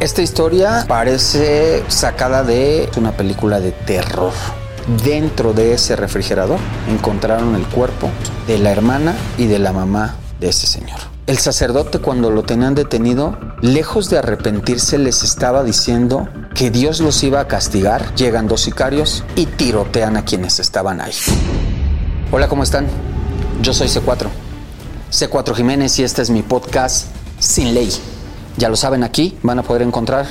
Esta historia parece sacada de una película de terror. Dentro de ese refrigerador encontraron el cuerpo de la hermana y de la mamá de ese señor. El sacerdote cuando lo tenían detenido, lejos de arrepentirse, les estaba diciendo que Dios los iba a castigar. Llegan dos sicarios y tirotean a quienes estaban ahí. Hola, ¿cómo están? Yo soy C4. C4 Jiménez y este es mi podcast Sin Ley. Ya lo saben aquí, van a poder encontrar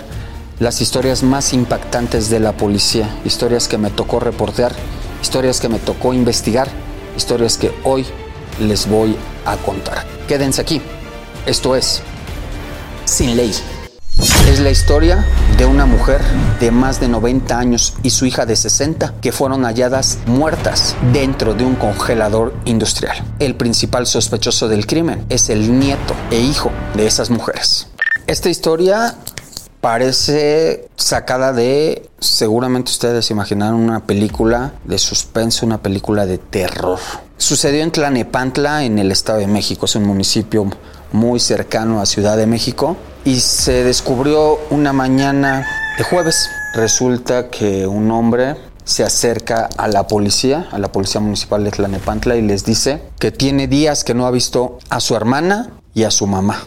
las historias más impactantes de la policía, historias que me tocó reportear, historias que me tocó investigar, historias que hoy les voy a contar. Quédense aquí. Esto es Sin Ley. Es la historia de una mujer de más de 90 años y su hija de 60 que fueron halladas muertas dentro de un congelador industrial. El principal sospechoso del crimen es el nieto e hijo de esas mujeres. Esta historia parece sacada de, seguramente ustedes imaginaron una película de suspenso, una película de terror. Sucedió en Tlanepantla, en el Estado de México, es un municipio muy cercano a Ciudad de México, y se descubrió una mañana de jueves. Resulta que un hombre se acerca a la policía, a la policía municipal de Tlanepantla, y les dice que tiene días que no ha visto a su hermana y a su mamá.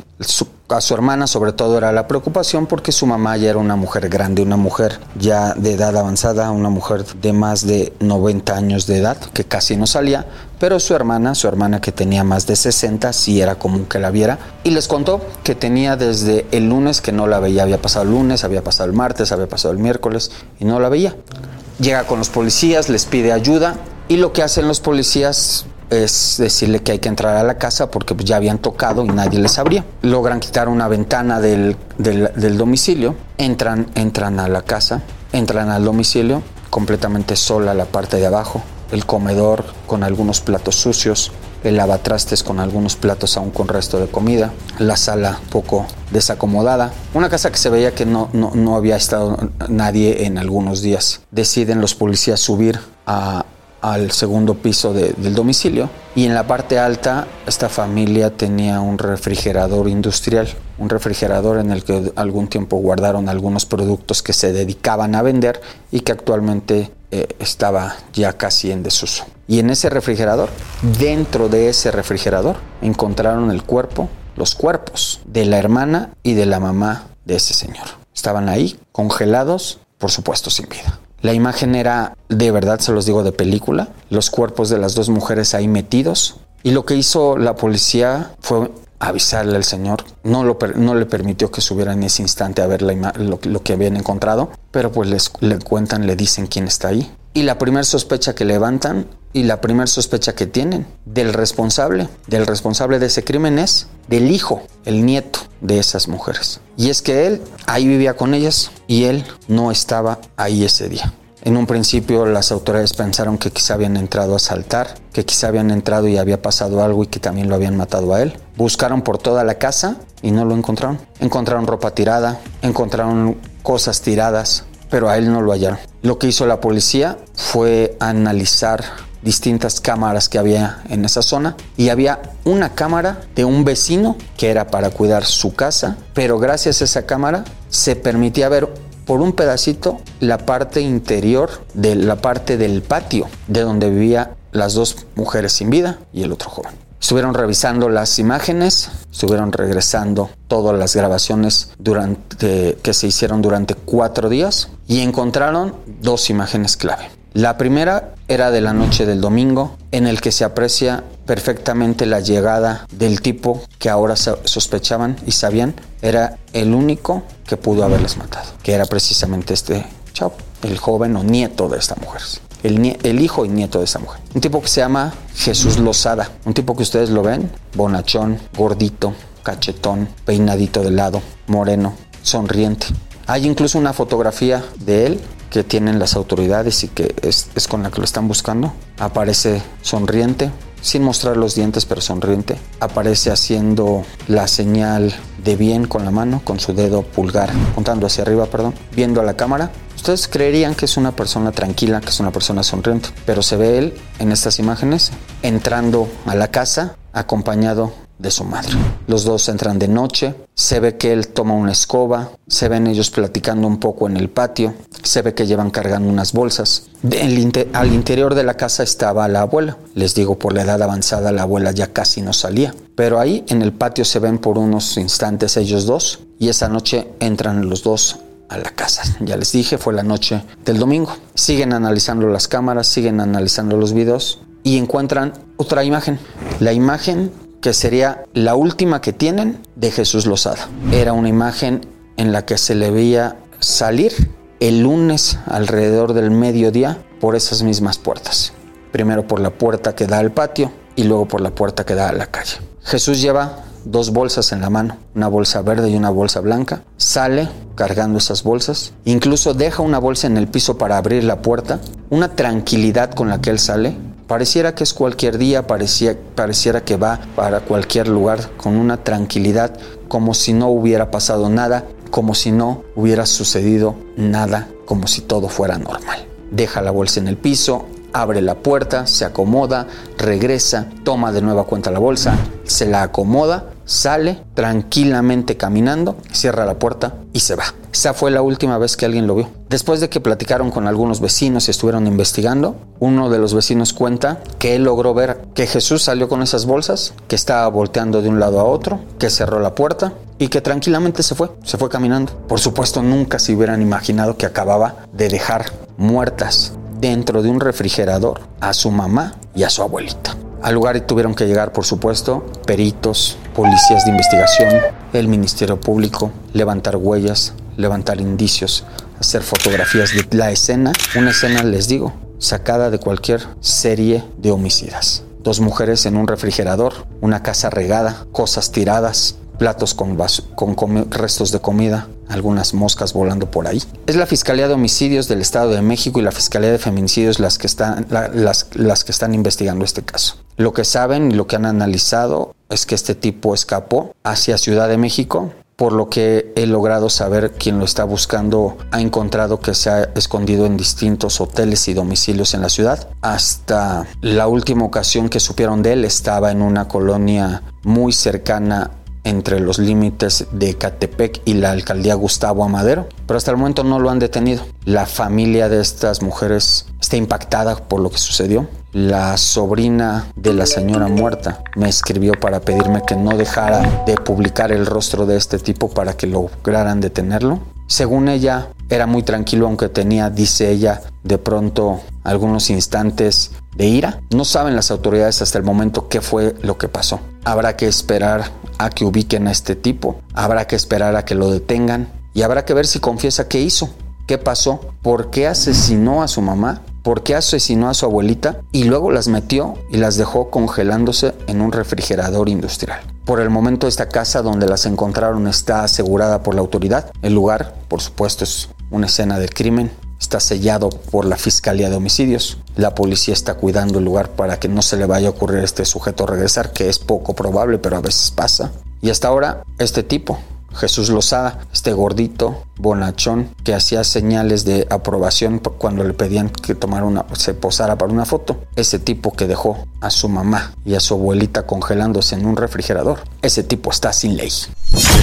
a su hermana sobre todo era la preocupación porque su mamá ya era una mujer grande, una mujer ya de edad avanzada, una mujer de más de 90 años de edad, que casi no salía, pero su hermana, su hermana que tenía más de 60, sí era común que la viera, y les contó que tenía desde el lunes que no la veía, había pasado el lunes, había pasado el martes, había pasado el miércoles, y no la veía. Llega con los policías, les pide ayuda, y lo que hacen los policías es decirle que hay que entrar a la casa porque pues, ya habían tocado y nadie les abría. Logran quitar una ventana del, del, domicilio, entran, entran a la casa, entran al domicilio, completamente sola la parte de abajo, el comedor con algunos platos sucios, el lavatrastes con algunos platos aún con resto de comida, la sala poco desacomodada, una casa que se veía que no, no, no había estado nadie en algunos días. Deciden los policías subir a, al segundo piso del domicilio y en la parte alta esta familia tenía un refrigerador industrial, un refrigerador en el que algún tiempo guardaron algunos productos que se dedicaban a vender y que actualmente eh, estaba ya casi en desuso. Y en ese refrigerador, dentro de ese refrigerador, encontraron el cuerpo, los cuerpos de la hermana y de la mamá de ese señor. Estaban ahí, congelados, por supuesto sin vida. La imagen era, de verdad se los digo, de película. Los cuerpos de las dos mujeres ahí metidos. Y lo que hizo la policía fue avisarle al señor. No, lo, no le permitió que subiera en ese instante a ver lo, lo, que habían encontrado. Pero pues les, le cuentan, le dicen quién está ahí. Y la primera sospecha que levantan y la primera sospecha que tienen del responsable, del responsable de ese crimen es del hijo, el nieto de esas mujeres. Y es que él ahí vivía con ellas y él no estaba ahí ese día. En un principio las autoridades pensaron que quizá habían entrado a asaltar, que quizá habían entrado y había pasado algo y que también lo habían matado a él. Buscaron por toda la casa y no lo encontraron. Encontraron ropa tirada, encontraron cosas tiradas, pero a él no lo hallaron. Lo que hizo la policía fue analizar distintas cámaras que había en esa zona y había una cámara de un vecino que era para cuidar su casa, pero gracias a esa cámara se permitía ver por un pedacito la parte interior de la parte del patio de donde vivía las dos mujeres sin vida y el otro joven. Estuvieron revisando las imágenes, estuvieron regresando todas las grabaciones durante, que se hicieron durante cuatro días y encontraron dos imágenes clave. La primera era de la noche del domingo, en el que se aprecia perfectamente la llegada del tipo que ahora sospechaban y sabían era el único que pudo haberles matado, que era precisamente este chavo, el joven o nieto de esta mujer. El, hijo y nieto de esta mujer. Un tipo que se llama Jesús Lozada. Un tipo que ustedes lo ven, bonachón, gordito, cachetón, peinadito de lado, moreno, sonriente. Hay incluso una fotografía de él que tienen las autoridades y que es, con la que lo están buscando. Aparece sonriente, sin mostrar los dientes, pero sonriente. Aparece haciendo la señal de bien con la mano, con su dedo pulgar, apuntando hacia arriba, perdón, viendo a la cámara. Ustedes creerían que es una persona tranquila, que es una persona sonriente, pero se ve él en estas imágenes entrando a la casa acompañado de su madre. Los dos entran de noche, se ve que él toma una escoba, se ven ellos platicando un poco en el patio, se ve que llevan cargando unas bolsas. al interior de la casa estaba la abuela. Les digo, por la edad avanzada la abuela ya casi no salía. Pero ahí en el patio se ven por unos instantes ellos dos y esa noche entran los dos a la casa. Ya les dije, fue la noche del domingo. Siguen analizando las cámaras, siguen analizando los videos y encuentran otra imagen. La imagen que sería la última que tienen de Jesús Lozada. Era una imagen en la que se le veía salir el lunes alrededor del mediodía por esas mismas puertas. Primero por la puerta que da al patio y luego por la puerta que da a la calle. Jesús lleva dos bolsas en la mano, una bolsa verde y una bolsa blanca. Sale cargando esas bolsas. Incluso deja una bolsa en el piso para abrir la puerta. Una tranquilidad con la que él sale Pareciera que es cualquier día, parecía, pareciera que va para cualquier lugar con una tranquilidad, como si no hubiera pasado nada, como si no hubiera sucedido nada, como si todo fuera normal. Deja la bolsa en el piso, abre la puerta, se acomoda, regresa, toma de nueva cuenta la bolsa, se la acomoda sale tranquilamente caminando, cierra la puerta y se va. Esa fue la última vez que alguien lo vio. Después de que platicaron con algunos vecinos y estuvieron investigando, uno de los vecinos cuenta que él logró ver que Jesús salió con esas bolsas, que estaba volteando de un lado a otro, que cerró la puerta y que tranquilamente se fue, se fue caminando. Por supuesto, nunca se hubieran imaginado que acababa de dejar muertas dentro de un refrigerador a su mamá y a su abuelita. Al lugar tuvieron que llegar, por supuesto, peritos, policías de investigación, el Ministerio Público, levantar huellas, levantar indicios, hacer fotografías de la escena. Una escena, les digo, sacada de cualquier serie de homicidas. Dos mujeres en un refrigerador, una casa regada, cosas tiradas, platos con, con restos de comida, algunas moscas volando por ahí. Es la Fiscalía de Homicidios del Estado de México y la Fiscalía de Feminicidios las que están, las, que están investigando este caso. Lo que saben y lo que han analizado es que este tipo escapó hacia Ciudad de México, por lo que he logrado saber quién lo está buscando ha encontrado que se ha escondido en distintos hoteles y domicilios en la ciudad. Hasta la última ocasión que supieron de él estaba en una colonia muy cercana entre los límites de Catepec y la alcaldía Gustavo Amadero, pero hasta el momento no lo han detenido. La familia de estas mujeres está impactada por lo que sucedió. La sobrina de la señora muerta me escribió para pedirme que no dejara de publicar el rostro de este tipo para que lograran detenerlo. Según ella, era muy tranquilo aunque tenía, dice ella, de pronto algunos instantes de ira. No saben las autoridades hasta el momento qué fue lo que pasó. Habrá que esperar a que ubiquen a este tipo, habrá que esperar a que lo detengan y habrá que ver si confiesa qué hizo, qué pasó, por qué asesinó a su mamá, por qué asesinó a su abuelita y luego las metió y las dejó congelándose en un refrigerador industrial. Por el momento esta casa donde las encontraron está asegurada por la autoridad. El lugar, por supuesto, es una escena del crimen está sellado por la Fiscalía de Homicidios. La policía está cuidando el lugar para que no se le vaya a ocurrir a este sujeto regresar, que es poco probable, pero a veces pasa. Y hasta ahora, este tipo, Jesús Lozada, este gordito, bonachón, que hacía señales de aprobación cuando le pedían que tomara una, se posara para una foto. Ese tipo que dejó a su mamá y a su abuelita congelándose en un refrigerador. Ese tipo está sin ley.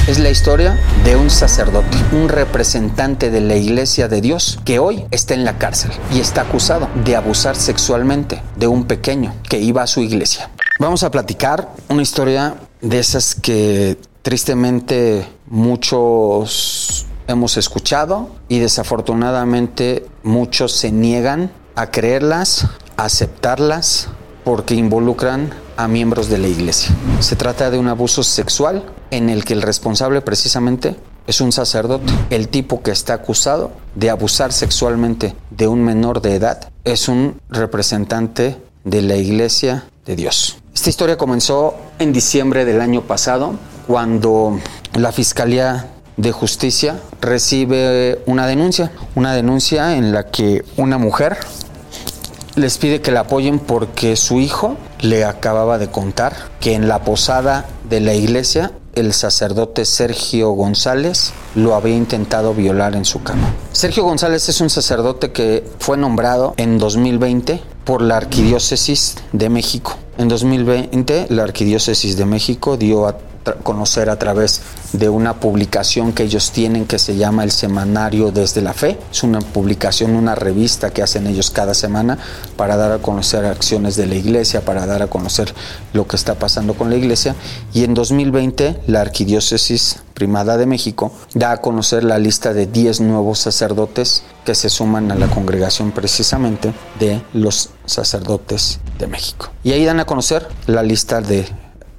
Es la historia de un sacerdote, un representante de la iglesia de Dios que hoy está en la cárcel y está acusado de abusar sexualmente de un pequeño que iba a su iglesia. Vamos a platicar una historia de esas que tristemente muchos hemos escuchado y desafortunadamente muchos se niegan a creerlas, a aceptarlas, porque involucran a miembros de la iglesia. Se trata de un abuso sexual en el que el responsable precisamente es un sacerdote. El tipo que está acusado de abusar sexualmente de un menor de edad es un representante de la iglesia de Dios. Esta historia comenzó en diciembre del año pasado cuando la Fiscalía de Justicia recibe una denuncia, una denuncia en la que una mujer les pide que la apoyen porque su hijo le acababa de contar que en la posada de la iglesia el sacerdote Sergio González lo había intentado violar en su cama. Sergio González es un sacerdote que fue nombrado en 2020 por la Arquidiócesis de México. En 2020 la Arquidiócesis de México dio a conocer a través de una publicación que ellos tienen que se llama el Semanario desde la Fe. Es una publicación, una revista que hacen ellos cada semana para dar a conocer acciones de la iglesia, para dar a conocer lo que está pasando con la iglesia. Y en 2020 la Arquidiócesis Primada de México da a conocer la lista de 10 nuevos sacerdotes que se suman a la congregación precisamente de los sacerdotes de México. Y ahí dan a conocer la lista de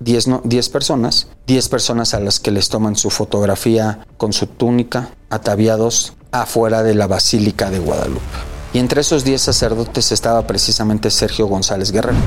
10, personas, 10 personas a las que les toman su fotografía con su túnica, ataviados afuera de la Basílica de Guadalupe. Y entre esos 10 sacerdotes estaba precisamente Sergio González Guerrero.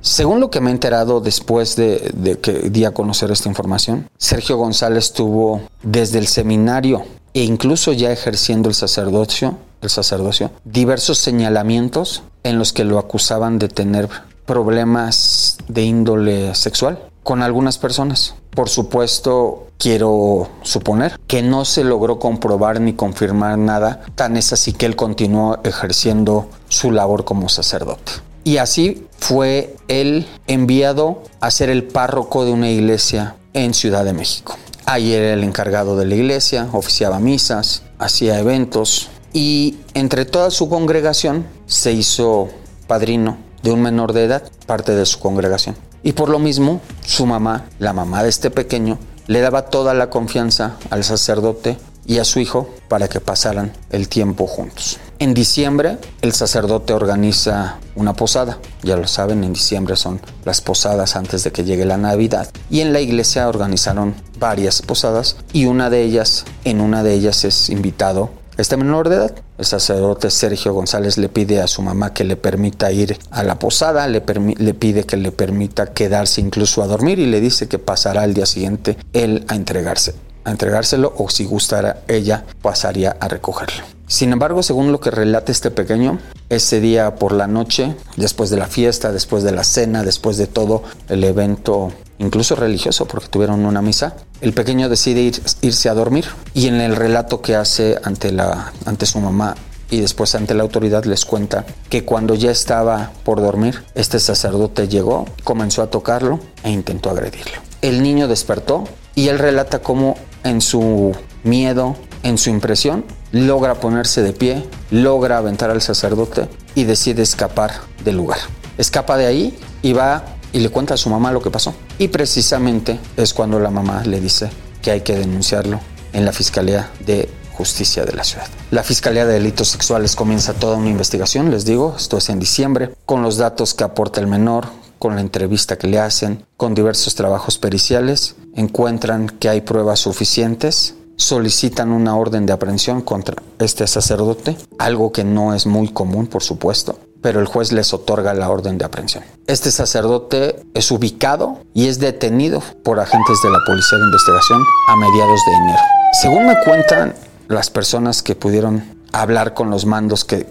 Según lo que me he enterado después de, que di a conocer esta información, Sergio González tuvo desde el seminario e incluso ya ejerciendo el sacerdocio, el sacerdocio, diversos señalamientos en los que lo acusaban de tener problemas de índole sexual con algunas personas. Por supuesto, quiero suponer que no se logró comprobar ni confirmar nada, tan es así que él continuó ejerciendo su labor como sacerdote. Y así fue él enviado a ser el párroco de una iglesia en Ciudad de México. Ahí era el encargado de la iglesia, oficiaba misas, hacía eventos y entre toda su congregación se hizo padrino de un menor de edad, parte de su congregación. Y por lo mismo, su mamá, la mamá de este pequeño, le daba toda la confianza al sacerdote y a su hijo para que pasaran el tiempo juntos. En diciembre el sacerdote organiza una posada, ya lo saben, en diciembre son las posadas antes de que llegue la Navidad y en la iglesia organizaron varias posadas y una de ellas, en una de ellas es invitado este menor de edad. El sacerdote Sergio González le pide a su mamá que le permita ir a la posada, le, le, pide que le permita quedarse incluso a dormir y le dice que pasará al día siguiente él a entregarse, a entregárselo o si gustara ella pasaría a recogerlo. Sin embargo, según lo que relata este pequeño, ese día por la noche, después de la fiesta, después de la cena, después de todo el evento incluso religioso, porque tuvieron una misa, el pequeño decide irse a dormir y en el relato que hace ante, la, ante su mamá y después ante la autoridad les cuenta que cuando ya estaba por dormir, este sacerdote llegó, comenzó a tocarlo e intentó agredirlo. El niño despertó y él relata cómo en su miedo, en su impresión, logra ponerse de pie, logra aventar al sacerdote y decide escapar del lugar. Escapa de ahí y va y le cuenta a su mamá lo que pasó. Y precisamente es cuando la mamá le dice que hay que denunciarlo en la Fiscalía de Justicia de la ciudad. La Fiscalía de Delitos Sexuales comienza toda una investigación, les digo, esto es en diciembre, con los datos que aporta el menor, con la entrevista que le hacen, con diversos trabajos periciales, encuentran que hay pruebas suficientes, solicitan una orden de aprehensión contra este sacerdote, algo que no es muy común, por supuesto, pero el juez les otorga la orden de aprehensión. Este sacerdote es ubicado y es detenido por agentes de la Policía de Investigación a mediados de enero. Según me cuentan las personas que pudieron hablar con los mandos que,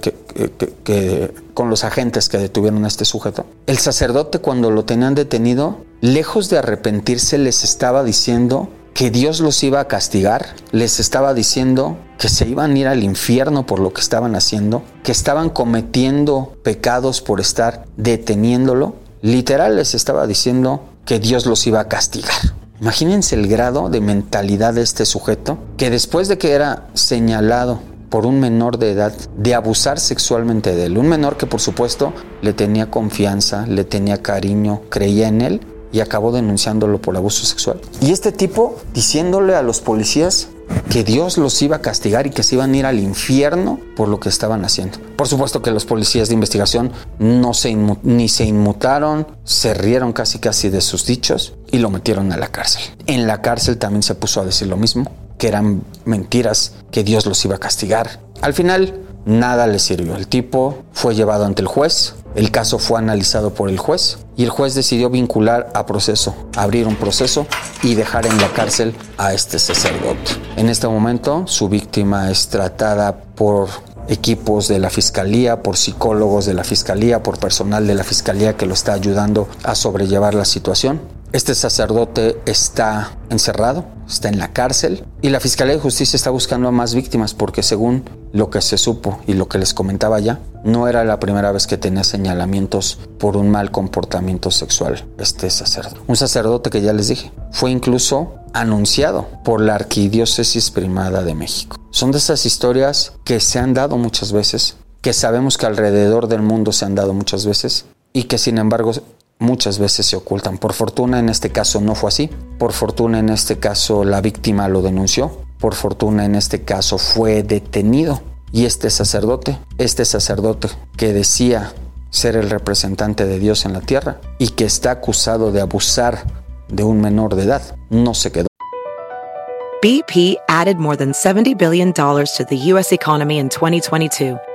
con los agentes que detuvieron a este sujeto. El sacerdote cuando lo tenían detenido, lejos de arrepentirse, les estaba diciendo que Dios los iba a castigar, les estaba diciendo que se iban a ir al infierno por lo que estaban haciendo, que estaban cometiendo pecados por estar deteniéndolo. Literal les estaba diciendo que Dios los iba a castigar. Imagínense el grado de mentalidad de este sujeto, que después de que era señalado por un menor de edad de abusar sexualmente de él. Un menor que por supuesto le tenía confianza, le tenía cariño, creía en él y acabó denunciándolo por abuso sexual. Y este tipo diciéndole a los policías que Dios los iba a castigar y que se iban a ir al infierno por lo que estaban haciendo. Por supuesto que los policías de investigación no se ni se inmutaron, se rieron casi casi de sus dichos y lo metieron a la cárcel. En la cárcel también se puso a decir lo mismo, que eran mentiras, que Dios los iba a castigar. Al final, nada le sirvió. El tipo fue llevado ante el juez, el caso fue analizado por el juez y el juez decidió vincular a proceso, abrir un proceso y dejar en la cárcel a este sacerdote. En este momento su víctima es tratada por equipos de la fiscalía, por psicólogos de la fiscalía, por personal de la fiscalía que lo está ayudando a sobrellevar la situación. Este sacerdote está encerrado, está en la cárcel y la Fiscalía de Justicia está buscando a más víctimas porque según lo que se supo y lo que les comentaba ya, no era la primera vez que tenía señalamientos por un mal comportamiento sexual este sacerdote. Un sacerdote que ya les dije, fue incluso anunciado por la Arquidiócesis Primada de México. Son de esas historias que se han dado muchas veces, que sabemos que alrededor del mundo se han dado muchas veces y que sin embargo muchas veces se ocultan. Por fortuna en este caso no fue así. Por fortuna en este caso la víctima lo denunció. Por fortuna en este caso fue detenido. Y este sacerdote, este sacerdote que decía ser el representante de Dios en la tierra y que está acusado de abusar de un menor de edad, no se quedó. BP added more than 70 billion dollars to the US economy in 2022.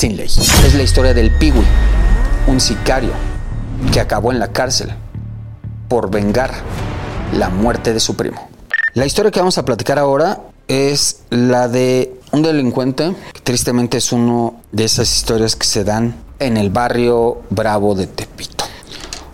sin ley. Es la historia del Piwi, un sicario que acabó en la cárcel por vengar la muerte de su primo. La historia que vamos a platicar ahora es la de un delincuente, que tristemente es uno de esas historias que se dan en el barrio Bravo de Tepito.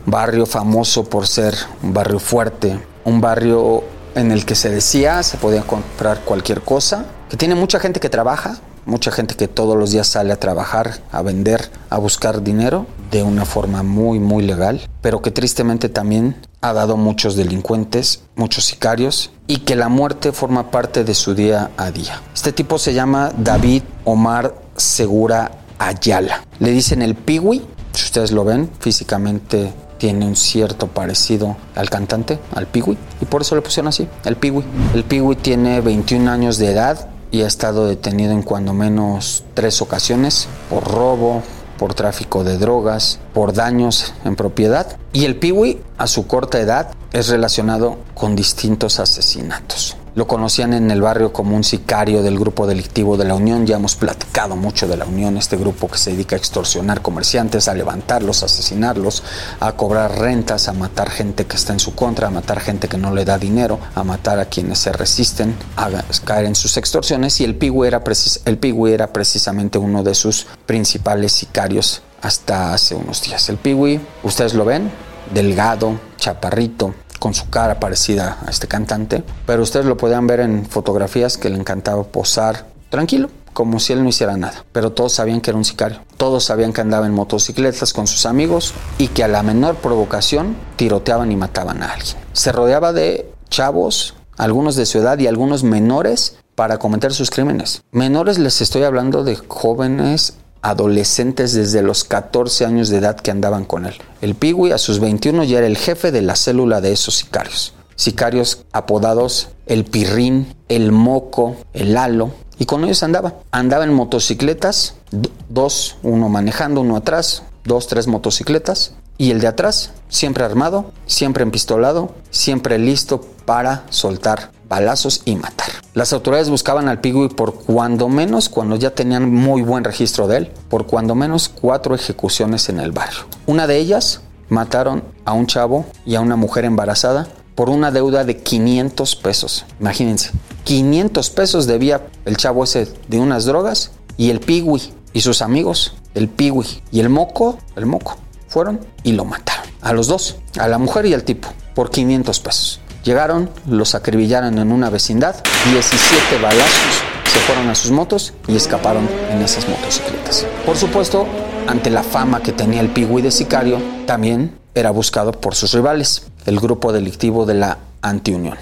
Barrio famoso por ser un barrio fuerte, un barrio en el que se decía se podía comprar cualquier cosa, que tiene mucha gente que trabaja, mucha gente que todos los días sale a trabajar, a vender, a buscar dinero de una forma muy, muy legal, pero que tristemente también ha dado muchos delincuentes, muchos sicarios y que la muerte forma parte de su día a día. Este tipo se llama David Omar Segura Ayala. Le dicen el Piwi, si ustedes lo ven, físicamente tiene un cierto parecido al cantante, al Piwi, y por eso le pusieron así, el Piwi. El Piwi tiene 21 años de edad, y ha estado detenido en cuando menos tres ocasiones por robo, por tráfico de drogas, por daños en propiedad. Y el Piwi, a su corta edad, es relacionado con distintos asesinatos. Lo conocían en el barrio como un sicario del grupo delictivo de la Unión. Ya hemos platicado mucho de la Unión, este grupo que se dedica a extorsionar comerciantes, a levantarlos, a asesinarlos, a cobrar rentas, a matar gente que está en su contra, a matar gente que no le da dinero, a matar a quienes se resisten a caer en sus extorsiones. Y el Pigui era, el era precisamente uno de sus principales sicarios hasta hace unos días. El Pigui, ustedes lo ven, delgado, chaparrito, con su cara parecida a este cantante, pero ustedes lo podían ver en fotografías que le encantaba posar tranquilo, como si él no hiciera nada. Pero todos sabían que era un sicario. Todos sabían que andaba en motocicletas con sus amigos y que a la menor provocación tiroteaban y mataban a alguien. Se rodeaba de chavos, algunos de su edad y algunos menores para cometer sus crímenes. Menores les estoy hablando de jóvenes adolescentes desde los 14 años de edad que andaban con él. El Piwi a sus 21 ya era el jefe de la célula de esos sicarios. Sicarios apodados el Pirrín, el Moco, el Halo. Y con ellos andaba. Andaba en motocicletas, dos, uno manejando, uno atrás, dos, tres motocicletas y el de atrás, siempre armado, siempre empistolado, siempre listo para soltar balazos y matar. Las autoridades buscaban al Pigui por cuando menos, cuando ya tenían muy buen registro de él, por cuando menos cuatro ejecuciones en el barrio. Una de ellas mataron a un chavo y a una mujer embarazada por una deuda de 500 pesos. Imagínense, 500 pesos debía el chavo ese de unas drogas y el Pigui y sus amigos, el Pigui y el Moco, el Moco, fueron y lo mataron. A los dos, a la mujer y al tipo, por 500 pesos. Llegaron, los acribillaron en una vecindad, 17 balazos, se fueron a sus motos y escaparon en esas motocicletas. Por supuesto, ante la fama que tenía el Pigui de sicario, también era buscado por sus rivales, el grupo delictivo de la Antiunión.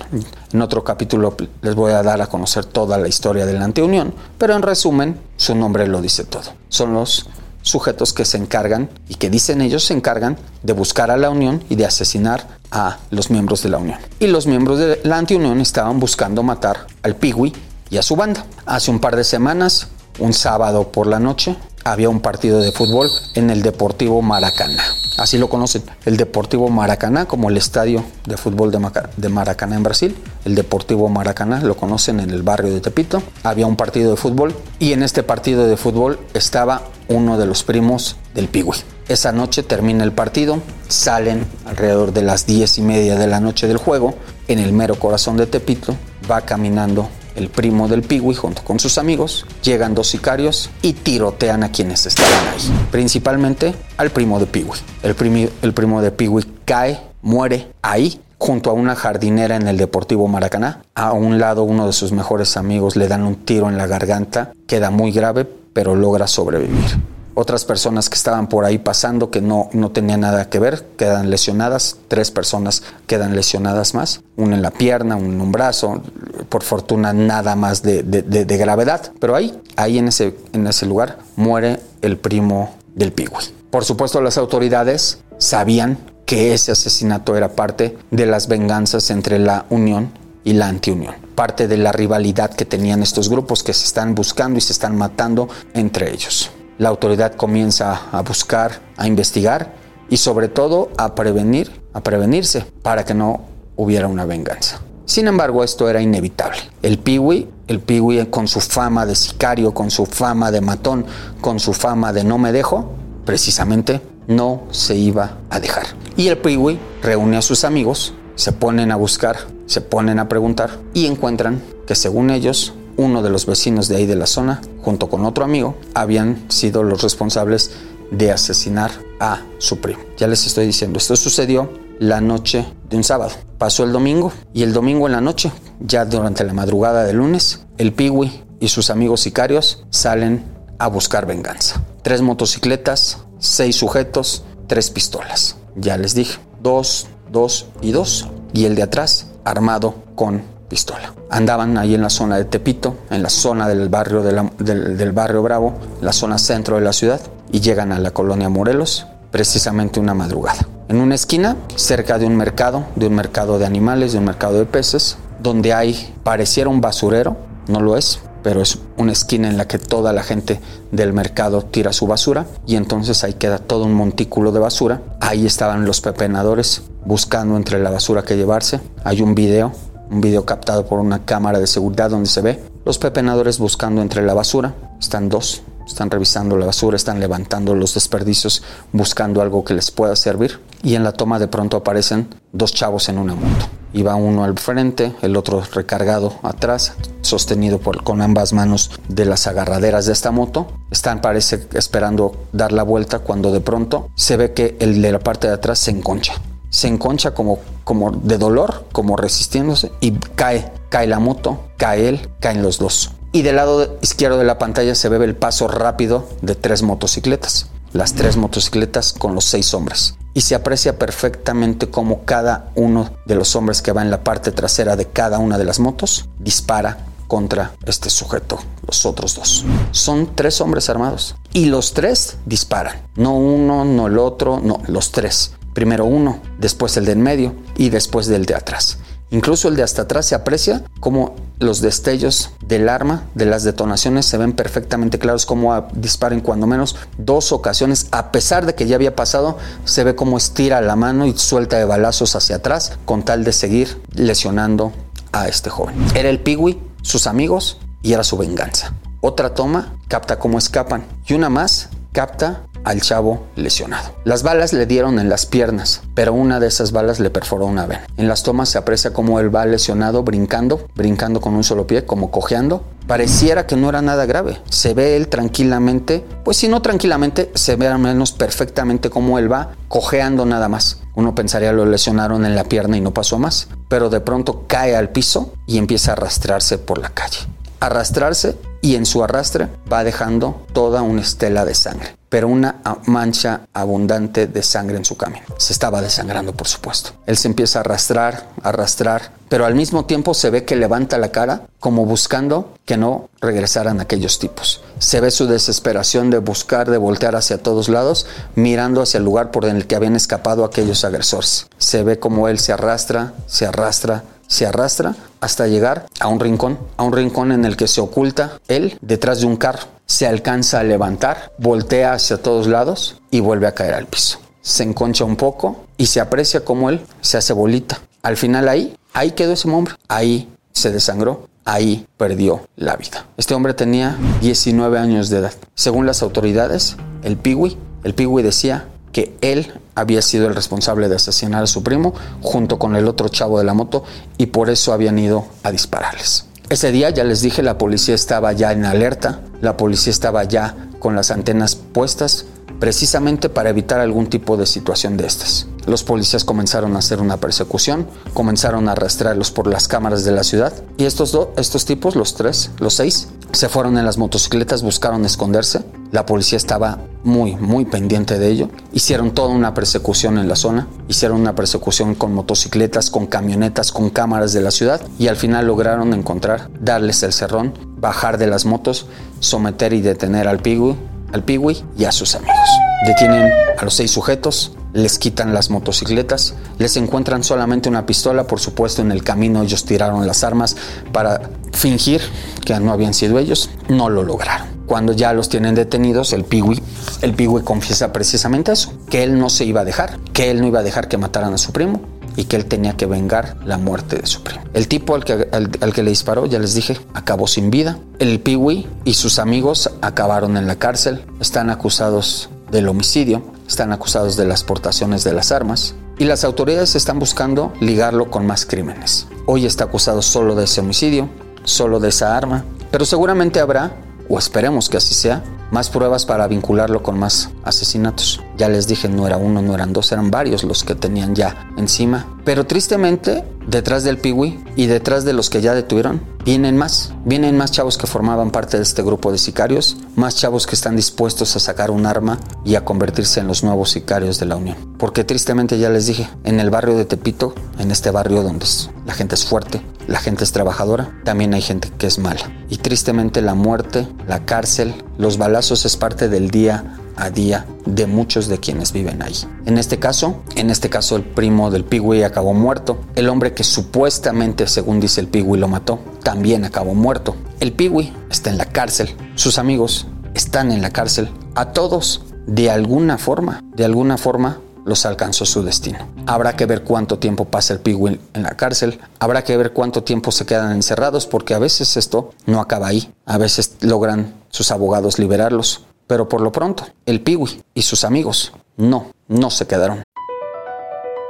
En otro capítulo les voy a dar a conocer toda la historia de la Antiunión, pero en resumen, su nombre lo dice todo. Son los sujetos que se encargan y que dicen ellos se encargan de buscar a la Unión y de asesinar a los miembros de la Unión. Y los miembros de la antiunión estaban buscando matar al Piwi y a su banda. Hace un par de semanas, un sábado por la noche, había un partido de fútbol en el Deportivo Maracaná. Así lo conocen, el Deportivo Maracaná como el estadio de fútbol de, Maracaná en Brasil. El Deportivo Maracaná lo conocen en el barrio de Tepito. Había un partido de fútbol y en este partido de fútbol estaba uno de los primos del Piwi. Esa noche termina el partido, salen alrededor de las diez y media de la noche del juego, en el mero corazón de Tepito, va caminando el primo del Piwi junto con sus amigos, llegan dos sicarios y tirotean a quienes estaban ahí, principalmente al primo de Piwi. El, el primo de Piwi cae, muere ahí junto a una jardinera en el Deportivo Maracaná. A un lado uno de sus mejores amigos le dan un tiro en la garganta, queda muy grave, pero logra sobrevivir. Otras personas que estaban por ahí pasando que no, no tenían nada que ver quedan lesionadas. Tres personas quedan lesionadas más. Una en la pierna, una en un brazo. Por fortuna nada más de, de, gravedad. Pero ahí, ahí en ese, en ese lugar muere el primo del Pigui. Por supuesto las autoridades sabían que ese asesinato era parte de las venganzas entre la Unión y la antiunión. Parte de la rivalidad que tenían estos grupos que se están buscando y se están matando entre ellos la autoridad comienza a buscar, a investigar y sobre todo a prevenir, a prevenirse para que no hubiera una venganza. Sin embargo, esto era inevitable. El Piwi, el Piwi con su fama de sicario, con su fama de matón, con su fama de no me dejo, precisamente no se iba a dejar. Y el Piwi reúne a sus amigos, se ponen a buscar, se ponen a preguntar y encuentran que según ellos uno de los vecinos de ahí de la zona, junto con otro amigo, habían sido los responsables de asesinar a su primo. Ya les estoy diciendo, esto sucedió la noche de un sábado. Pasó el domingo y el domingo en la noche, ya durante la madrugada del lunes, el Piwi y sus amigos sicarios salen a buscar venganza. Tres motocicletas, seis sujetos, tres pistolas. Ya les dije, dos, dos y dos. Y el de atrás armado con pistola. Andaban ahí en la zona de Tepito, en la zona del barrio, del, barrio Bravo, la zona centro de la ciudad, y llegan a la colonia Morelos, precisamente una madrugada. En una esquina, cerca de un mercado, de un mercado de animales, de un mercado de peces, donde hay, pareciera un basurero, no lo es, pero es una esquina en la que toda la gente del mercado tira su basura y entonces ahí queda todo un montículo de basura. Ahí estaban los pepenadores buscando entre la basura que llevarse. Hay un video un video captado por una cámara de seguridad donde se ve los pepenadores buscando entre la basura. Están dos, están revisando la basura, están levantando los desperdicios, buscando algo que les pueda servir. Y en la toma de pronto aparecen dos chavos en una moto. Iba uno al frente, el otro recargado atrás, sostenido por, con ambas manos de las agarraderas de esta moto. Están, parece, esperando dar la vuelta cuando de pronto se ve que el de la parte de atrás se enconcha se enconcha como, como de dolor, como resistiéndose y cae, cae la moto, cae él, caen los dos. Y del lado izquierdo de la pantalla se ve el paso rápido de tres motocicletas, las tres motocicletas con los seis hombres. Y se aprecia perfectamente cómo cada uno de los hombres que va en la parte trasera de cada una de las motos dispara contra este sujeto, los otros dos. Son tres hombres armados y los tres disparan. No uno, no el otro, no, los tres. Primero uno, después el de en medio y después del de atrás. Incluso el de hasta atrás se aprecia como los destellos del arma, de las detonaciones se ven perfectamente claros como disparen cuando menos dos ocasiones, a pesar de que ya había pasado, se ve como estira la mano y suelta de balazos hacia atrás con tal de seguir lesionando a este joven. Era el Piwi, sus amigos y era su venganza. Otra toma capta cómo escapan y una más capta al chavo lesionado. Las balas le dieron en las piernas, pero una de esas balas le perforó una vena. En las tomas se aprecia cómo él va lesionado brincando, brincando con un solo pie, como cojeando. Pareciera que no era nada grave. Se ve él tranquilamente, pues si no tranquilamente, se ve al menos perfectamente cómo él va cojeando nada más. Uno pensaría lo lesionaron en la pierna y no pasó más, pero de pronto cae al piso y empieza a arrastrarse por la calle. Arrastrarse y en su arrastre va dejando toda una estela de sangre, pero una mancha abundante de sangre en su camino. Se estaba desangrando, por supuesto. Él se empieza a arrastrar, arrastrar, pero al mismo tiempo se ve que levanta la cara como buscando que no regresaran aquellos tipos. Se ve su desesperación de buscar, de voltear hacia todos lados, mirando hacia el lugar por el que habían escapado aquellos agresores. Se ve como él se arrastra, se arrastra, se arrastra hasta llegar a un rincón, a un rincón en el que se oculta él detrás de un carro. Se alcanza a levantar, voltea hacia todos lados y vuelve a caer al piso. Se enconcha un poco y se aprecia como él se hace bolita. Al final ahí, ahí quedó ese hombre. Ahí se desangró, ahí perdió la vida. Este hombre tenía 19 años de edad. Según las autoridades, el Piwi, el Piwi decía que él había sido el responsable de asesinar a su primo junto con el otro chavo de la moto y por eso habían ido a dispararles. Ese día, ya les dije, la policía estaba ya en alerta, la policía estaba ya con las antenas puestas precisamente para evitar algún tipo de situación de estas. Los policías comenzaron a hacer una persecución, comenzaron a arrastrarlos por las cámaras de la ciudad y estos dos, estos tipos, los tres, los seis, se fueron en las motocicletas, buscaron esconderse. La policía estaba muy, muy pendiente de ello. Hicieron toda una persecución en la zona, hicieron una persecución con motocicletas, con camionetas, con cámaras de la ciudad y al final lograron encontrar, darles el cerrón, bajar de las motos, someter y detener al Pigui, al Pigui y a sus amigos. Detienen a los seis sujetos, les quitan las motocicletas, les encuentran solamente una pistola, por supuesto en el camino ellos tiraron las armas para fingir que no habían sido ellos, no lo lograron. Cuando ya los tienen detenidos, el Piwi, el Piwi confiesa precisamente eso, que él no se iba a dejar, que él no iba a dejar que mataran a su primo y que él tenía que vengar la muerte de su primo. El tipo al que, al, que le disparó, ya les dije, acabó sin vida. El Piwi y sus amigos acabaron en la cárcel, están acusados del homicidio, están acusados de las portaciones de las armas y las autoridades están buscando ligarlo con más crímenes. Hoy está acusado solo de ese homicidio, solo de esa arma, pero seguramente habrá, o esperemos que así sea, más pruebas para vincularlo con más asesinatos. Ya les dije, no era uno, no eran dos, eran varios los que tenían ya encima. Pero tristemente, detrás del Piwi y detrás de los que ya detuvieron, vienen más. Vienen más chavos que formaban parte de este grupo de sicarios, más chavos que están dispuestos a sacar un arma y a convertirse en los nuevos sicarios de la Unión. Porque tristemente ya les dije, en el barrio de Tepito, en este barrio donde la gente es fuerte, la gente es trabajadora, también hay gente que es mala. Y tristemente la muerte, la cárcel, los balazos es parte del día a día de muchos de quienes viven ahí. En este caso, en este caso el primo del Pigui acabó muerto. El hombre que supuestamente, según dice el Pigui, lo mató, también acabó muerto. El Pigui está en la cárcel. Sus amigos están en la cárcel. A todos, de alguna forma, de alguna forma, los alcanzó su destino. Habrá que ver cuánto tiempo pasa el Pigui en la cárcel, habrá que ver cuánto tiempo se quedan encerrados, porque a veces esto no acaba ahí, a veces logran sus abogados liberarlos, pero por lo pronto, el Piwi y sus amigos no, no se quedaron.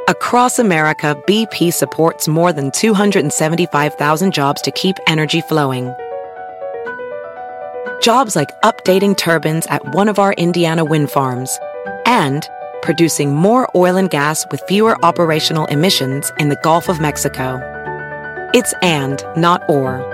Across America, BP supports more than 275,000 jobs to keep energy flowing. Jobs like updating turbines at one of our Indiana wind farms and producing more oil and gas with fewer operational emissions in the Gulf of Mexico. It's and, not or.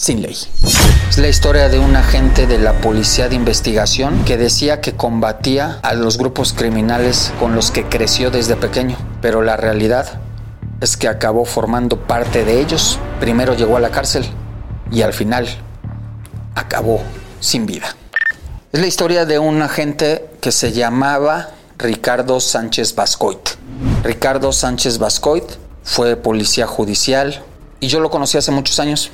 sin ley. Es la historia de un agente de la policía de investigación que decía que combatía a los grupos criminales con los que creció desde pequeño, pero la realidad es que acabó formando parte de ellos. Primero llegó a la cárcel y al final acabó sin vida. Es la historia de un agente que se llamaba Ricardo Sánchez Bascoit. Ricardo Sánchez Bascoit fue policía judicial y yo lo conocí hace muchos años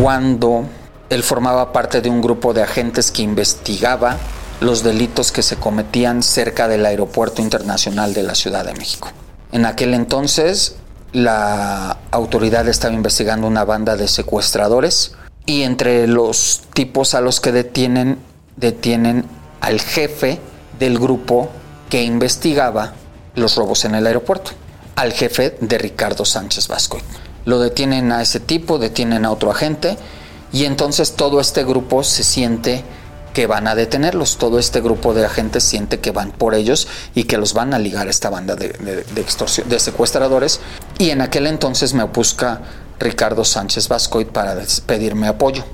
cuando él formaba parte de un grupo de agentes que investigaba los delitos que se cometían cerca del Aeropuerto Internacional de la Ciudad de México. En aquel entonces, la autoridad estaba investigando una banda de secuestradores y entre los tipos a los que detienen, detienen al jefe del grupo que investigaba los robos en el aeropuerto, al jefe de Ricardo Sánchez Vasco lo detienen a ese tipo, detienen a otro agente y entonces todo este grupo se siente que van a detenerlos, todo este grupo de agentes siente que van por ellos y que los van a ligar a esta banda de, extorsión, de secuestradores y en aquel entonces me busca Ricardo Sánchez Vascoit para pedirme apoyo.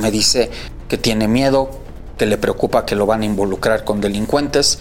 Me dice que tiene miedo, que le preocupa que lo van a involucrar con delincuentes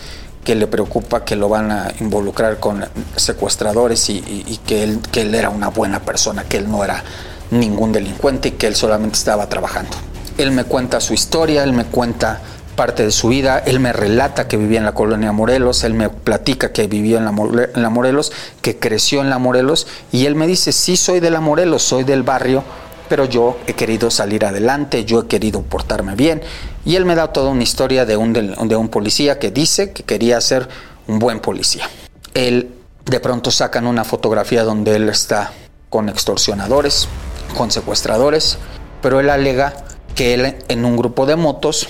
que le preocupa que lo van a involucrar con secuestradores y, que, él, que él era una buena persona, que él no era ningún delincuente y que él solamente estaba trabajando. Él me cuenta su historia, él me cuenta parte de su vida, él me relata que vivía en la colonia Morelos, él me platica que vivió en la, en la Morelos, que creció en la Morelos y él me dice, sí soy de la Morelos, soy del barrio, pero yo he querido salir adelante, yo he querido portarme bien. Y él me da toda una historia de un, de un policía que dice que quería ser un buen policía. Él de pronto sacan una fotografía donde él está con extorsionadores, con secuestradores, pero él alega que él en un grupo de motos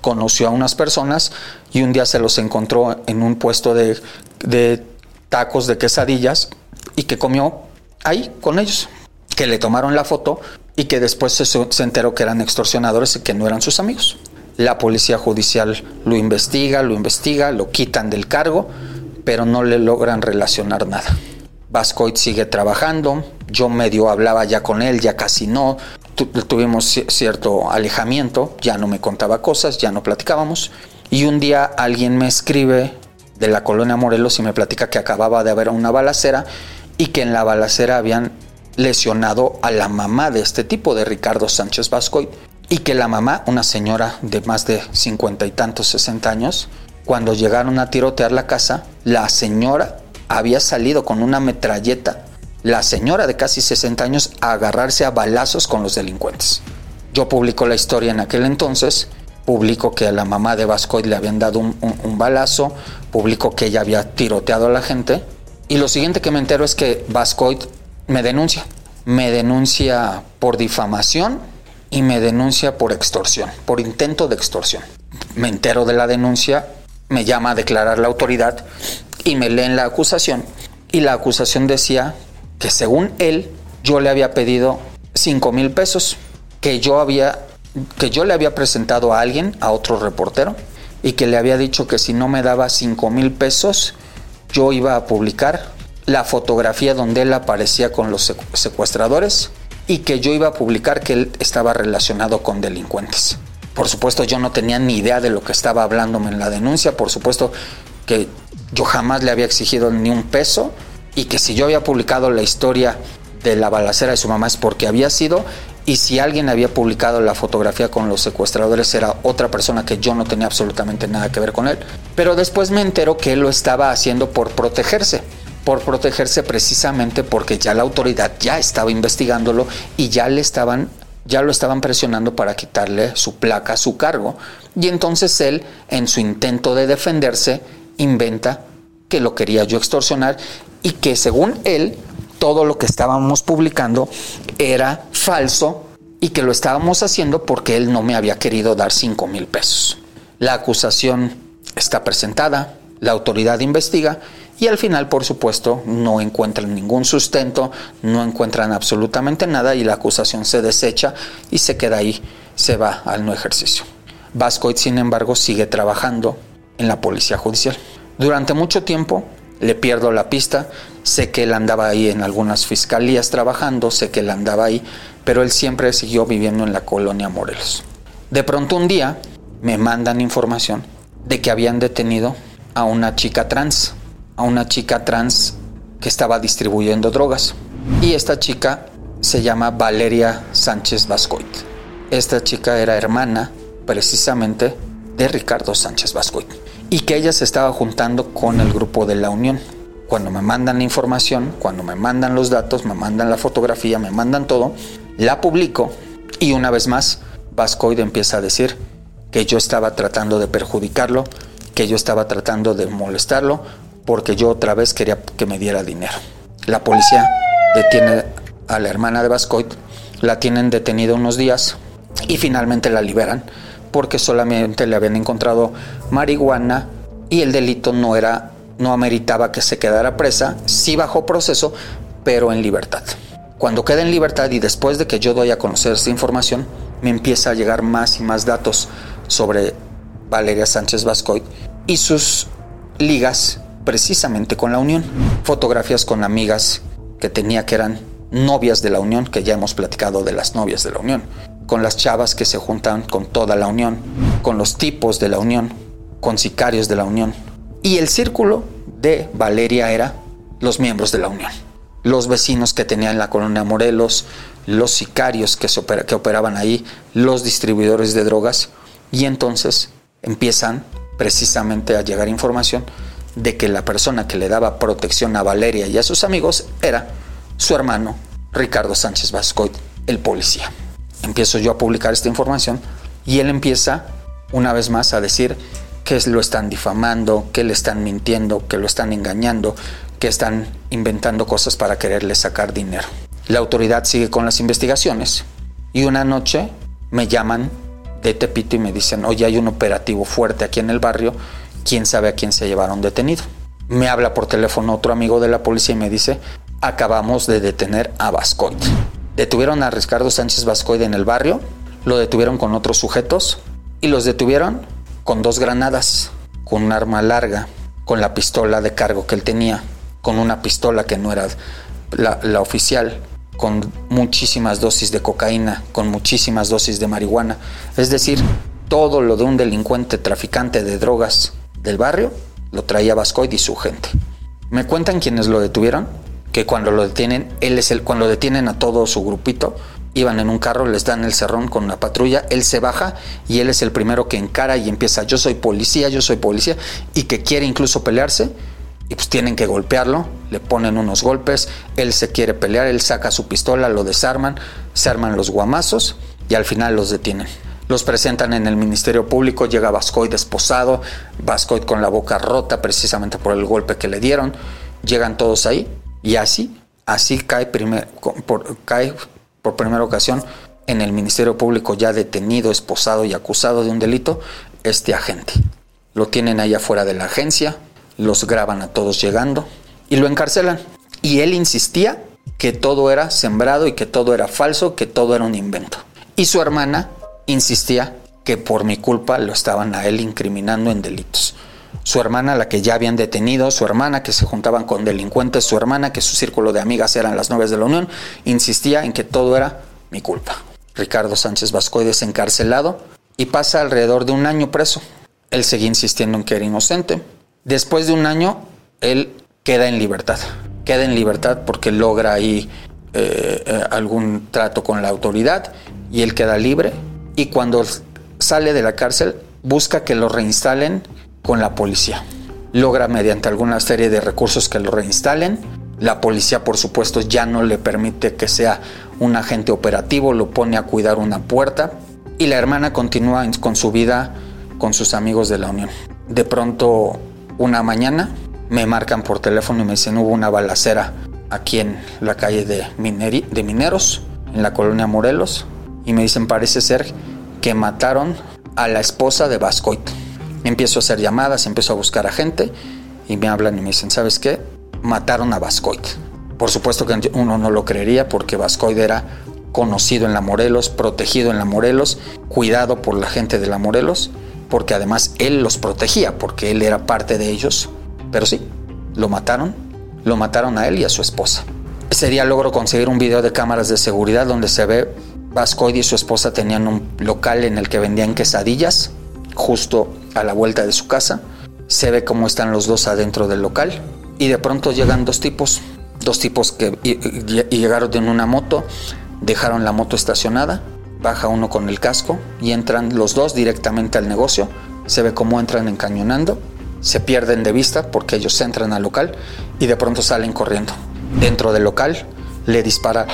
conoció a unas personas y un día se los encontró en un puesto de, de tacos de quesadillas y que comió ahí con ellos que le tomaron la foto y que después se, enteró que eran extorsionadores y que no eran sus amigos. La policía judicial lo investiga, lo investiga, lo quitan del cargo, pero no le logran relacionar nada. Vascoit sigue trabajando, yo medio hablaba ya con él, ya casi no, tuvimos cierto alejamiento, ya no me contaba cosas, ya no platicábamos. Y un día alguien me escribe de la colonia Morelos y me platica que acababa de haber una balacera y que en la balacera habían lesionado a la mamá de este tipo, de Ricardo Sánchez Vascoy, y que la mamá, una señora de más de cincuenta y tantos, sesenta años, cuando llegaron a tirotear la casa, la señora había salido con una metralleta, la señora de casi 60 años, a agarrarse a balazos con los delincuentes. Yo publico la historia en aquel entonces, publico que a la mamá de Vascoy le habían dado un, balazo, publico que ella había tiroteado a la gente, y lo siguiente que me entero es que Vascoy me denuncia. Me denuncia por difamación y me denuncia por extorsión, por intento de extorsión. Me entero de la denuncia, me llama a declarar la autoridad y me leen la acusación. Y la acusación decía que según él, yo le había pedido 5 mil pesos, que yo había que yo le había presentado a alguien, a otro reportero, y que le había dicho que si no me daba 5 mil pesos, yo iba a publicar la fotografía donde él aparecía con los secuestradores y que yo iba a publicar que él estaba relacionado con delincuentes. Por supuesto yo no tenía ni idea de lo que estaba hablándome en la denuncia, por supuesto que yo jamás le había exigido ni un peso y que si yo había publicado la historia de la balacera de su mamá es porque había sido y si alguien había publicado la fotografía con los secuestradores era otra persona que yo no tenía absolutamente nada que ver con él. Pero después me entero que él lo estaba haciendo por protegerse por protegerse precisamente porque ya la autoridad ya estaba investigándolo y ya le estaban ya lo estaban presionando para quitarle su placa, su cargo, y entonces él, en su intento de defenderse, inventa que lo quería yo extorsionar y que según él todo lo que estábamos publicando era falso y que lo estábamos haciendo porque él no me había querido dar 5 mil pesos. La acusación está presentada, la autoridad investiga y al final, por supuesto, no encuentran ningún sustento, no encuentran absolutamente nada y la acusación se desecha y se queda ahí, se va al no ejercicio. Vascoit, sin embargo, sigue trabajando en la policía judicial. Durante mucho tiempo le pierdo la pista, sé que él andaba ahí en algunas fiscalías trabajando, sé que él andaba ahí, pero él siempre siguió viviendo en la colonia Morelos. De pronto un día me mandan información de que habían detenido a una chica trans, a una chica trans que estaba distribuyendo drogas. Y esta chica se llama Valeria Sánchez Vascoit. Esta chica era hermana precisamente de Ricardo Sánchez Vascoit y que ella se estaba juntando con el grupo de la Unión. Cuando me mandan la información, cuando me mandan los datos, me mandan la fotografía, me mandan todo, la publico y una vez más Vascoid empieza a decir que yo estaba tratando de perjudicarlo, que yo estaba tratando de molestarlo porque yo otra vez quería que me diera dinero. La policía detiene a la hermana de Vascoid, la tienen detenida unos días y finalmente la liberan porque solamente le habían encontrado marihuana y el delito no era no ameritaba que se quedara presa, sí bajo proceso, pero en libertad. Cuando queda en libertad y después de que yo doy a conocer esta información, me empieza a llegar más y más datos sobre Valeria Sánchez Vascoit y sus ligas precisamente con la Unión. Fotografías con amigas que tenía que eran novias de la Unión, que ya hemos platicado de las novias de la Unión, con las chavas que se juntan con toda la Unión, con los tipos de la Unión, con sicarios de la Unión. Y el círculo de Valeria era los miembros de la Unión los vecinos que tenían la colonia Morelos, los sicarios que, que operaban ahí, los distribuidores de drogas, y entonces empiezan precisamente a llegar información de que la persona que le daba protección a Valeria y a sus amigos era su hermano Ricardo Sánchez Vascoit, el policía. Empiezo yo a publicar esta información y él empieza una vez más a decir que lo están difamando, que le están mintiendo, que lo están engañando, que están inventando cosas para quererle sacar dinero. La autoridad sigue con las investigaciones y una noche me llaman de Tepito y me dicen, oye, hay un operativo fuerte aquí en el barrio, quién sabe a quién se llevaron detenido. Me habla por teléfono otro amigo de la policía y me dice, acabamos de detener a Vascoit. Detuvieron a Ricardo Sánchez Vascoit en el barrio, lo detuvieron con otros sujetos y los detuvieron con dos granadas, con un arma larga, con la pistola de cargo que él tenía con una pistola que no era la, oficial, con muchísimas dosis de cocaína, con muchísimas dosis de marihuana. Es decir, todo lo de un delincuente traficante de drogas del barrio lo traía Vascoid y su gente. Me cuentan quienes lo detuvieron que cuando lo detienen, él es el cuando detienen a todo su grupito, iban en un carro, les dan el cerrón con una patrulla, él se baja y él es el primero que encara y empieza, yo soy policía, yo soy policía, y que quiere incluso pelearse y pues tienen que golpearlo, le ponen unos golpes, él se quiere pelear, él saca su pistola, lo desarman, se arman los guamazos y al final los detienen. Los presentan en el Ministerio Público, llega Vascoy desposado, Vascoy con la boca rota precisamente por el golpe que le dieron, llegan todos ahí y así, así cae, por, cae por primera ocasión en el Ministerio Público ya detenido, esposado y acusado de un delito este agente. Lo tienen ahí afuera de la agencia, los graban a todos llegando y lo encarcelan. Y él insistía que todo era sembrado y que todo era falso, que todo era un invento. Y su hermana insistía que por mi culpa lo estaban a él incriminando en delitos. Su hermana, la que ya habían detenido, su hermana que se juntaban con delincuentes, su hermana que su círculo de amigas eran las novias de la Unión, insistía en que todo era mi culpa. Ricardo Sánchez Vascoides encarcelado y pasa alrededor de un año preso. Él seguía insistiendo en que era inocente, Después de un año, él queda en libertad. Queda en libertad porque logra ahí eh, eh, algún trato con la autoridad y él queda libre. Y cuando sale de la cárcel, busca que lo reinstalen con la policía. Logra mediante alguna serie de recursos que lo reinstalen. La policía, por supuesto, ya no le permite que sea un agente operativo, lo pone a cuidar una puerta y la hermana continúa con su vida con sus amigos de la Unión. De pronto una mañana me marcan por teléfono y me dicen hubo una balacera aquí en la calle de, de Mineros, en la colonia Morelos, y me dicen parece ser que mataron a la esposa de Vascoit. Empiezo a hacer llamadas, empiezo a buscar a gente y me hablan y me dicen, ¿sabes qué? Mataron a Vascoit. Por supuesto que uno no lo creería porque Vascoit era conocido en la Morelos, protegido en la Morelos, cuidado por la gente de la Morelos, porque además él los protegía, porque él era parte de ellos. Pero sí, lo mataron, lo mataron a él y a su esposa. Ese día logro conseguir un video de cámaras de seguridad donde se ve Vascoid y su esposa tenían un local en el que vendían quesadillas, justo a la vuelta de su casa. Se ve cómo están los dos adentro del local y de pronto llegan dos tipos, dos tipos que llegaron en una moto, dejaron la moto estacionada, baja uno con el casco y entran los dos directamente al negocio. Se ve cómo entran encañonando, se pierden de vista porque ellos entran al local y de pronto salen corriendo. Dentro del local le dispara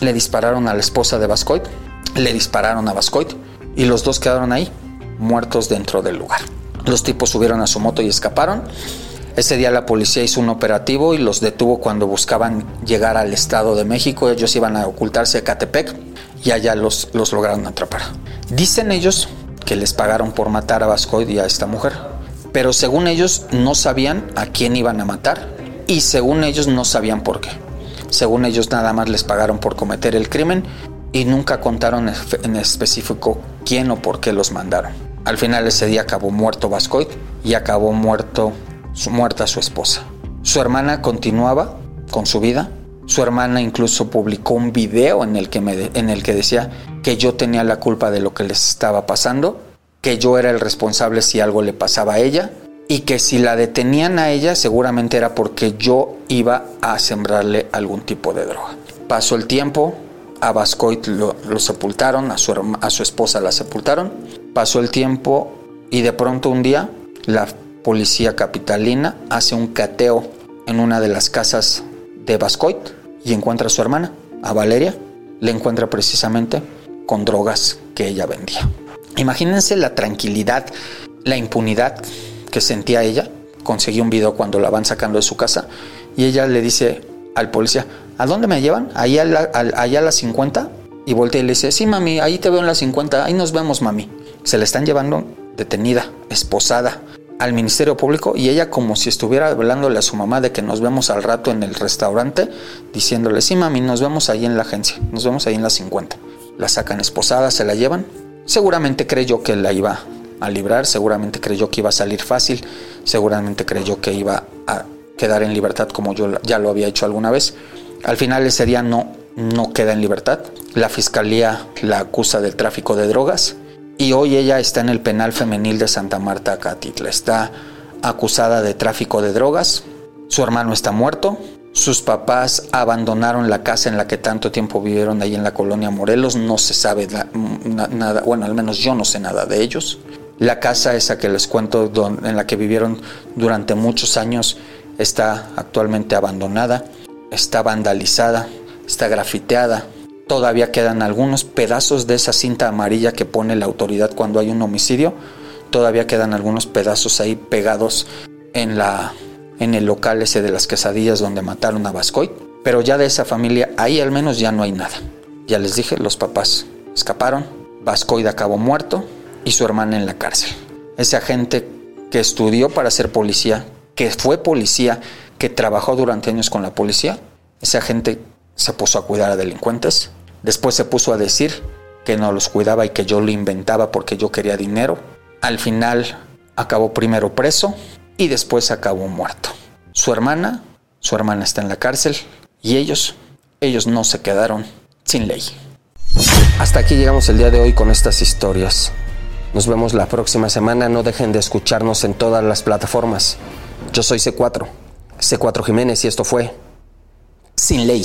le dispararon a la esposa de Vascoit, le dispararon a Vascoit y los dos quedaron ahí, muertos dentro del lugar. Los tipos subieron a su moto y escaparon. Ese día la policía hizo un operativo y los detuvo cuando buscaban llegar al Estado de México. Ellos iban a ocultarse a Catepec y allá los, los lograron atrapar. Dicen ellos que les pagaron por matar a Vascoit y a esta mujer, pero según ellos no sabían a quién iban a matar y según ellos no sabían por qué. Según ellos nada más les pagaron por cometer el crimen y nunca contaron en específico quién o por qué los mandaron. Al final ese día acabó muerto Vascoit y acabó muerto, muerta su esposa. Su hermana continuaba con su vida. Su hermana incluso publicó un video en el, que me, en el que decía que yo tenía la culpa de lo que les estaba pasando, que yo era el responsable si algo le pasaba a ella y que si la detenían a ella seguramente era porque yo iba a sembrarle algún tipo de droga. Pasó el tiempo, a Vascoit lo, sepultaron, a su, a su esposa la sepultaron, pasó el tiempo y de pronto un día la policía capitalina hace un cateo en una de las casas de Vascoit y encuentra a su hermana, a Valeria, le encuentra precisamente con drogas que ella vendía. Imagínense la tranquilidad, la impunidad que sentía ella. Conseguí un video cuando la van sacando de su casa y ella le dice al policía, ¿a dónde me llevan? Allá a, allá a las 50. Y voltea y le dice, sí, mami, ahí te veo en las 50, ahí nos vemos, mami. Se la están llevando detenida, esposada al Ministerio Público y ella como si estuviera hablándole a su mamá de que nos vemos al rato en el restaurante, diciéndole, sí, mami, nos vemos ahí en la agencia, nos vemos ahí en las 50. La sacan esposada, se la llevan. Seguramente creyó que la iba a librar, seguramente creyó que iba a salir fácil, seguramente creyó que iba a quedar en libertad como yo ya lo había hecho alguna vez. Al final ese día no, no queda en libertad. La fiscalía la acusa del tráfico de drogas y hoy ella está en el penal femenil de Santa Marta, Catitla. Está acusada de tráfico de drogas. Su hermano está muerto. Sus papás abandonaron la casa en la que tanto tiempo vivieron ahí en la colonia Morelos. No se sabe nada, bueno, al menos yo no sé nada de ellos. La casa esa que les cuento en la que vivieron durante muchos años está actualmente abandonada, está vandalizada, está grafiteada. Todavía quedan algunos pedazos de esa cinta amarilla que pone la autoridad cuando hay un homicidio. Todavía quedan algunos pedazos ahí pegados en la en el local ese de las quesadillas donde mataron a Vascoy. Pero ya de esa familia ahí al menos ya no hay nada. Ya les dije, los papás escaparon, Vascoy acabó muerto, y su hermana en la cárcel. Ese agente que estudió para ser policía, que fue policía, que trabajó durante años con la policía, ese agente se puso a cuidar a delincuentes, después se puso a decir que no los cuidaba y que yo lo inventaba porque yo quería dinero. Al final acabó primero preso y después acabó muerto. Su hermana, su hermana está en la cárcel y ellos, ellos no se quedaron sin ley. Hasta aquí llegamos el día de hoy con estas historias. Nos vemos la próxima semana. No dejen de escucharnos en todas las plataformas. Yo soy C4, C4 Jiménez y esto fue Sin Ley.